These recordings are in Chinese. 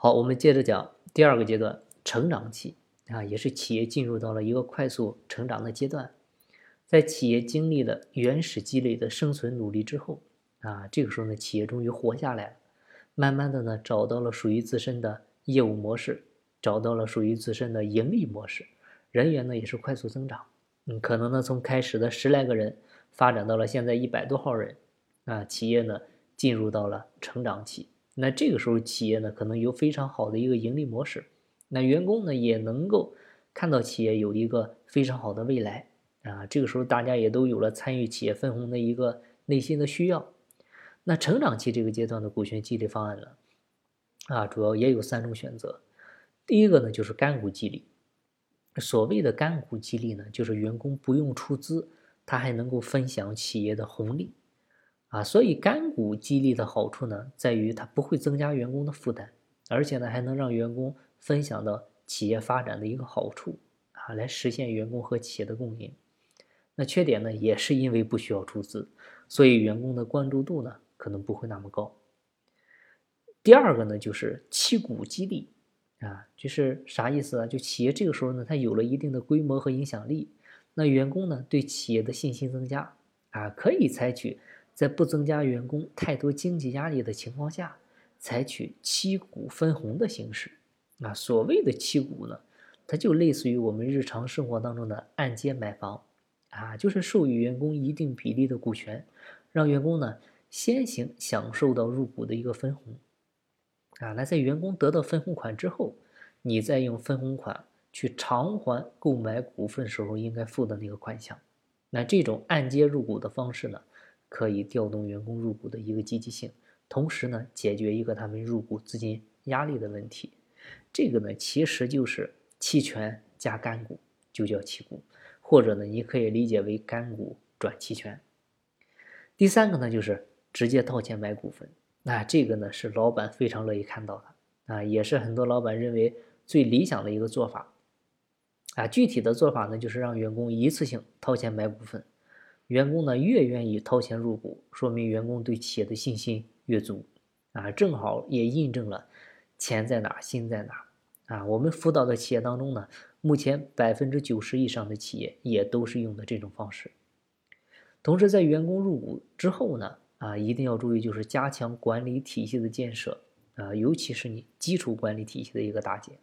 好，我们接着讲第二个阶段，成长期啊，也是企业进入到了一个快速成长的阶段。在企业经历了原始积累的生存努力之后啊，这个时候呢，企业终于活下来了，慢慢的呢，找到了属于自身的业务模式，找到了属于自身的盈利模式，人员呢也是快速增长。嗯，可能呢，从开始的十来个人，发展到了现在一百多号人，啊，企业呢进入到了成长期。那这个时候，企业呢可能有非常好的一个盈利模式，那员工呢也能够看到企业有一个非常好的未来。啊，这个时候大家也都有了参与企业分红的一个内心的需要。那成长期这个阶段的股权激励方案呢，啊，主要也有三种选择。第一个呢就是干股激励。所谓的干股激励呢，就是员工不用出资，他还能够分享企业的红利。啊，所以干股激励的好处呢，在于它不会增加员工的负担，而且呢还能让员工分享到企业发展的一个好处啊，来实现员工和企业的共赢。那缺点呢，也是因为不需要出资，所以员工的关注度呢可能不会那么高。第二个呢，就是期股激励，啊，就是啥意思啊？就企业这个时候呢，它有了一定的规模和影响力，那员工呢对企业的信心增加，啊，可以采取在不增加员工太多经济压力的情况下，采取期股分红的形式。啊，所谓的期股呢，它就类似于我们日常生活当中的按揭买房。啊，就是授予员工一定比例的股权，让员工呢先行享受到入股的一个分红。啊，那在员工得到分红款之后，你再用分红款去偿还购买股份时候应该付的那个款项。那这种按揭入股的方式呢，可以调动员工入股的一个积极性，同时呢解决一个他们入股资金压力的问题。这个呢其实就是期权加干股，就叫期股。或者呢，你可以理解为干股转期权。第三个呢，就是直接掏钱买股份。那这个呢，是老板非常乐意看到的啊，也是很多老板认为最理想的一个做法啊。具体的做法呢，就是让员工一次性掏钱买股份。员工呢越愿意掏钱入股，说明员工对企业的信心越足啊。正好也印证了钱在哪，心在哪啊。我们辅导的企业当中呢。目前百分之九十以上的企业也都是用的这种方式。同时，在员工入股之后呢，啊，一定要注意，就是加强管理体系的建设啊，尤其是你基础管理体系的一个搭建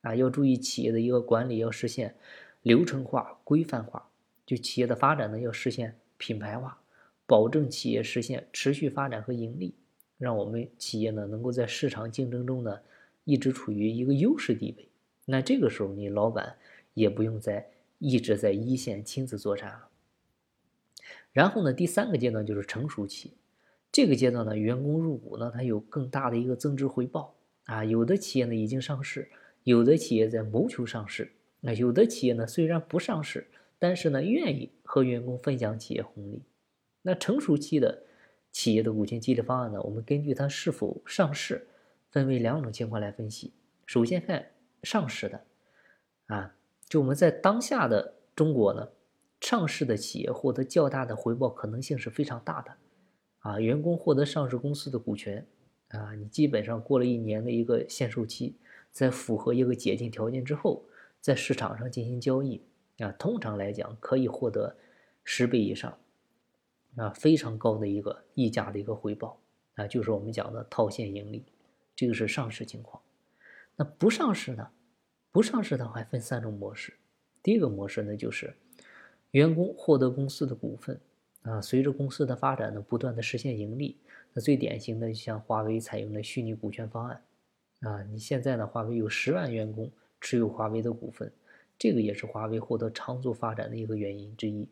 啊，要注意企业的一个管理要实现流程化、规范化，就企业的发展呢要实现品牌化，保证企业实现持续发展和盈利，让我们企业呢能够在市场竞争中呢一直处于一个优势地位。那这个时候，你老板也不用再一直在一线亲自作战了。然后呢，第三个阶段就是成熟期。这个阶段呢，员工入股呢，它有更大的一个增值回报啊。有的企业呢已经上市，有的企业在谋求上市。那有的企业呢虽然不上市，但是呢愿意和员工分享企业红利。那成熟期的企业的股权激励方案呢，我们根据它是否上市，分为两种情况来分析。首先看。上市的，啊，就我们在当下的中国呢，上市的企业获得较大的回报可能性是非常大的，啊，员工获得上市公司的股权，啊，你基本上过了一年的一个限售期，在符合一个解禁条件之后，在市场上进行交易，啊，通常来讲可以获得十倍以上，啊，非常高的一个溢价的一个回报，啊，就是我们讲的套现盈利，这个是上市情况。那不上市呢？不上市的话还分三种模式。第一个模式呢，就是员工获得公司的股份啊，随着公司的发展呢，不断的实现盈利。那最典型的像华为采用的虚拟股权方案啊，你现在呢，华为有十万员工持有华为的股份，这个也是华为获得长足发展的一个原因之一。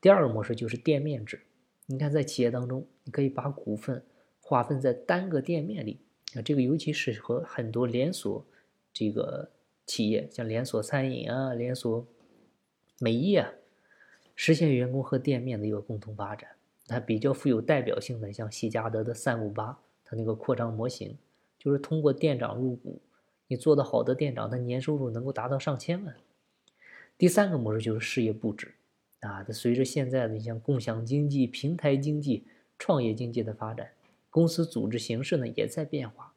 第二个模式就是店面制，你看在企业当中，你可以把股份划分在单个店面里。那这个尤其适合很多连锁这个企业，像连锁餐饮啊、连锁美业啊，实现员工和店面的一个共同发展。它比较富有代表性的，像喜家德的三五八，它那个扩张模型，就是通过店长入股，你做的好的店长，他年收入能够达到上千万。第三个模式就是事业布置啊，它随着现在的像共享经济、平台经济、创业经济的发展。公司组织形式呢也在变化，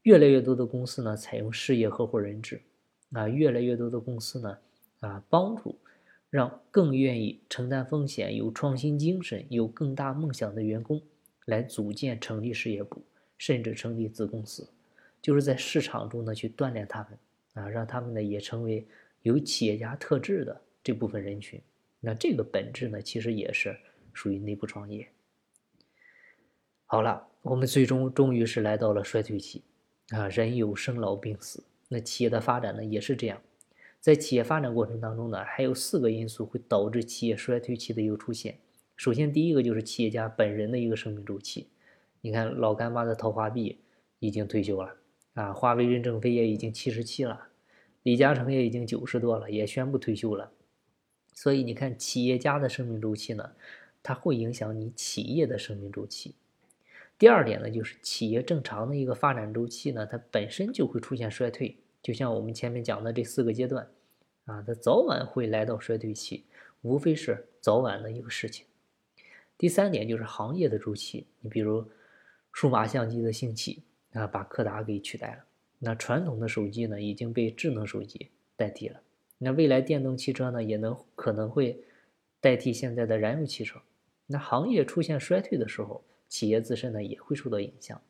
越来越多的公司呢采用事业合伙人制，啊，越来越多的公司呢啊帮助让更愿意承担风险、有创新精神、有更大梦想的员工来组建、成立事业部，甚至成立子公司，就是在市场中呢去锻炼他们啊，让他们呢也成为有企业家特质的这部分人群。那这个本质呢，其实也是属于内部创业。好了，我们最终终于是来到了衰退期，啊，人有生老病死，那企业的发展呢也是这样，在企业发展过程当中呢，还有四个因素会导致企业衰退期的一个出现。首先，第一个就是企业家本人的一个生命周期。你看，老干妈的陶华碧已经退休了，啊，华为任正非也已经七十七了，李嘉诚也已经九十多了，也宣布退休了。所以你看，企业家的生命周期呢，它会影响你企业的生命周期。第二点呢，就是企业正常的一个发展周期呢，它本身就会出现衰退。就像我们前面讲的这四个阶段，啊，它早晚会来到衰退期，无非是早晚的一个事情。第三点就是行业的周期，你比如数码相机的兴起啊，把柯达给取代了，那传统的手机呢，已经被智能手机代替了。那未来电动汽车呢，也能可能会代替现在的燃油汽车。那行业出现衰退的时候，企业自身呢也会受到影响。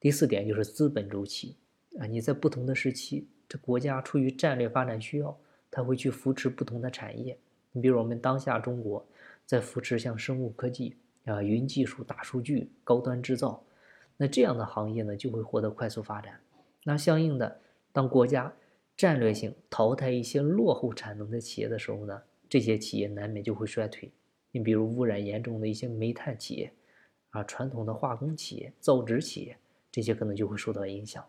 第四点就是资本周期啊，你在不同的时期，这国家出于战略发展需要，它会去扶持不同的产业。你比如我们当下中国在扶持像生物科技啊、云技术、大数据、高端制造，那这样的行业呢就会获得快速发展。那相应的，当国家战略性淘汰一些落后产能的企业的时候呢，这些企业难免就会衰退。你比如污染严重的一些煤炭企业，啊，传统的化工企业、造纸企业，这些可能就会受到影响。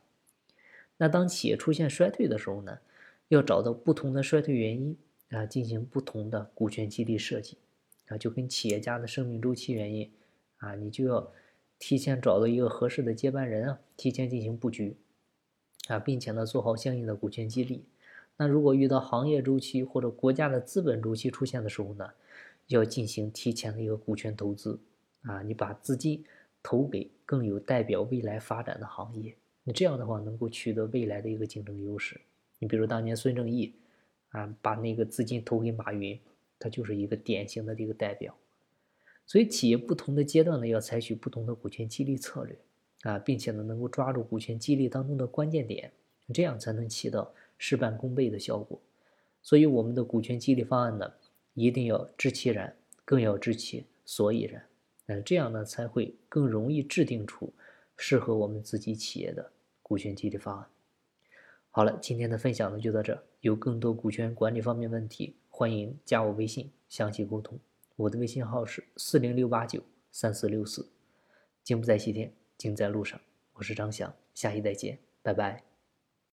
那当企业出现衰退的时候呢，要找到不同的衰退原因啊，进行不同的股权激励设计啊，就跟企业家的生命周期原因啊，你就要提前找到一个合适的接班人啊，提前进行布局。啊，并且呢，做好相应的股权激励。那如果遇到行业周期或者国家的资本周期出现的时候呢，要进行提前的一个股权投资。啊，你把资金投给更有代表未来发展的行业，那这样的话能够取得未来的一个竞争优势。你比如当年孙正义，啊，把那个资金投给马云，他就是一个典型的这个代表。所以企业不同的阶段呢，要采取不同的股权激励策略。啊，并且呢，能够抓住股权激励当中的关键点，这样才能起到事半功倍的效果。所以，我们的股权激励方案呢，一定要知其然，更要知其所以然。嗯，这样呢，才会更容易制定出适合我们自己企业的股权激励方案。好了，今天的分享呢就到这。有更多股权管理方面问题，欢迎加我微信详细沟通。我的微信号是四零六八九三四六四。金不在西天。经在路上，我是张翔，下期再见，拜拜。